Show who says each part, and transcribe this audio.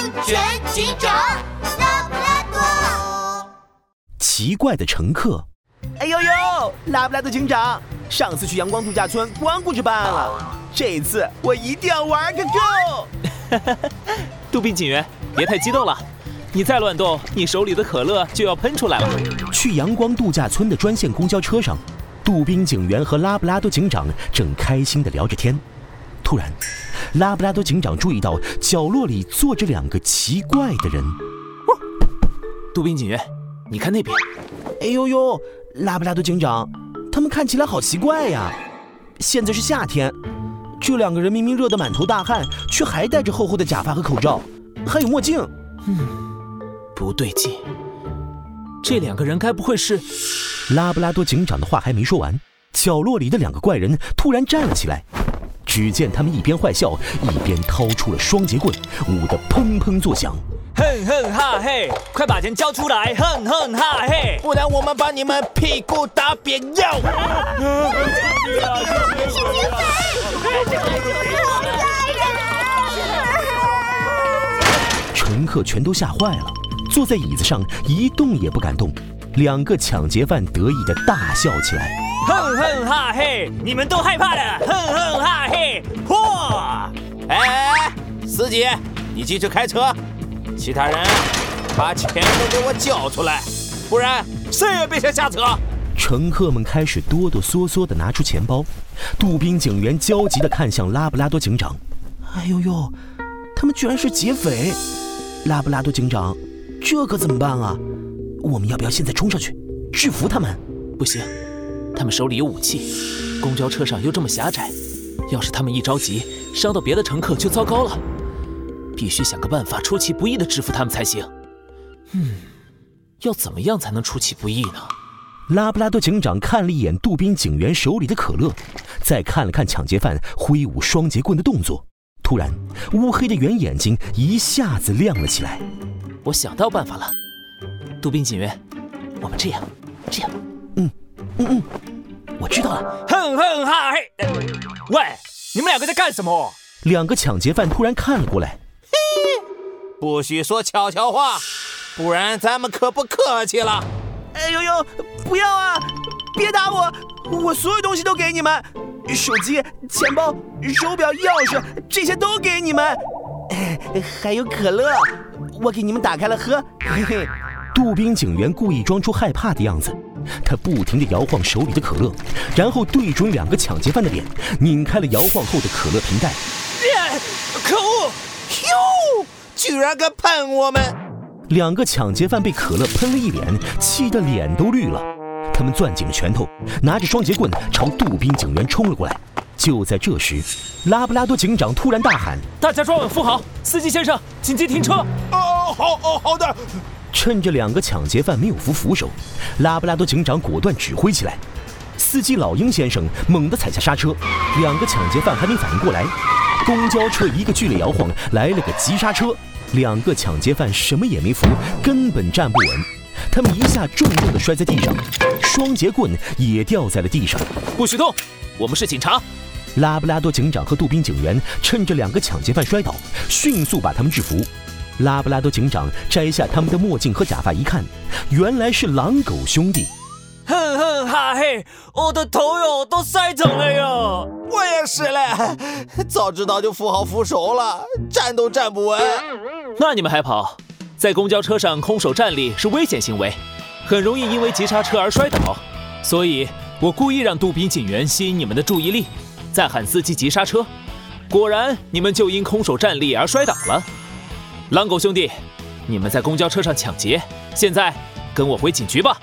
Speaker 1: 安全警长拉布拉多。
Speaker 2: 奇怪的乘客，
Speaker 3: 哎呦呦，拉布拉多警长，上次去阳光度假村光顾着办了，这一次我一定要玩个够。
Speaker 4: 杜宾警员，别太激动了，你再乱动，你手里的可乐就要喷出来了。
Speaker 2: 去阳光度假村的专线公交车上，杜宾警员和拉布拉多警长正开心地聊着天。突然，拉布拉多警长注意到角落里坐着两个奇怪的人。
Speaker 4: 杜宾警员，你看那边。
Speaker 3: 哎呦呦，拉布拉多警长，他们看起来好奇怪呀！现在是夏天，这两个人明明热得满头大汗，却还戴着厚厚的假发和口罩，还有墨镜。
Speaker 4: 嗯，不对劲，这两个人该不会是……
Speaker 2: 拉布拉多警长的话还没说完，角落里的两个怪人突然站了起来。只见他们一边坏笑，一边掏出了双截棍，舞得砰砰作响。
Speaker 4: 哼哼哈嘿，快把钱交出来！哼哼哈嘿，
Speaker 5: 不然我们把你们屁股打扁！要！
Speaker 2: 乘客全都吓坏了，坐在椅子上一动也不敢动。两个抢劫犯得意的大笑起来。
Speaker 4: 哼哼哈嘿，你们都害怕了！哼哼哈嘿，嚯！
Speaker 5: 哎，司机，你继续开车。其他人，把钱都给我交出来，不然谁也别想下车。
Speaker 2: 乘客们开始哆哆嗦嗦地拿出钱包。杜宾警员焦急地看向拉布拉多警长。
Speaker 3: 哎呦呦，他们居然是劫匪！拉布拉多警长，这可怎么办啊？我们要不要现在冲上去制服他们？
Speaker 4: 不行。他们手里有武器，公交车上又这么狭窄，要是他们一着急伤到别的乘客就糟糕了。必须想个办法出其不意的制服他们才行。嗯，要怎么样才能出其不意呢？
Speaker 2: 拉布拉多警长看了一眼杜宾警员手里的可乐，再看了看抢劫犯挥舞双节棍的动作，突然乌黑的圆眼睛一下子亮了起来。
Speaker 4: 我想到办法了，杜宾警员，我们这样，这样，
Speaker 3: 嗯，嗯嗯。我知道了，
Speaker 4: 哼哼哈嘿！喂，你们两个在干什么？
Speaker 2: 两个抢劫犯突然看了过来。嘿，
Speaker 5: 不许说悄悄话，不然咱们可不客气了。
Speaker 3: 哎呦呦，不要啊！别打我，我所有东西都给你们，手机、钱包、手表、钥匙，这些都给你们。还有可乐，我给你们打开了喝。嘿嘿。
Speaker 2: 杜宾警员故意装出害怕的样子。他不停地摇晃手里的可乐，然后对准两个抢劫犯的脸，拧开了摇晃后的可乐瓶盖。
Speaker 5: 可恶！哟，居然敢喷我们！
Speaker 2: 两个抢劫犯被可乐喷了一脸，气得脸都绿了。他们攥紧了拳头，拿着双节棍朝杜宾警员冲了过来。就在这时，拉布拉多警长突然大喊：“
Speaker 4: 大家抓稳扶好，司机先生，紧急停车！”
Speaker 5: 哦，好，哦，好的。
Speaker 2: 趁着两个抢劫犯没有扶扶手，拉布拉多警长果断指挥起来。司机老鹰先生猛地踩下刹车，两个抢劫犯还没反应过来，公交车一个剧烈摇晃，来了个急刹车。两个抢劫犯什么也没扶，根本站不稳，他们一下重重地摔在地上，双节棍也掉在了地上。
Speaker 4: 不许动！我们是警察。
Speaker 2: 拉布拉多警长和杜宾警员趁着两个抢劫犯摔倒，迅速把他们制服。拉布拉多警长摘下他们的墨镜和假发一看，原来是狼狗兄弟。
Speaker 4: 哼哼哈嘿，我的头哟都摔疼了哟！
Speaker 5: 我也是嘞，早知道就扶好扶手了，站都站不稳。
Speaker 4: 那你们还跑？在公交车上空手站立是危险行为，很容易因为急刹车而摔倒。所以我故意让杜宾警员吸引你们的注意力，再喊司机急刹车。果然，你们就因空手站立而摔倒了。狼狗兄弟，你们在公交车上抢劫，现在跟我回警局吧。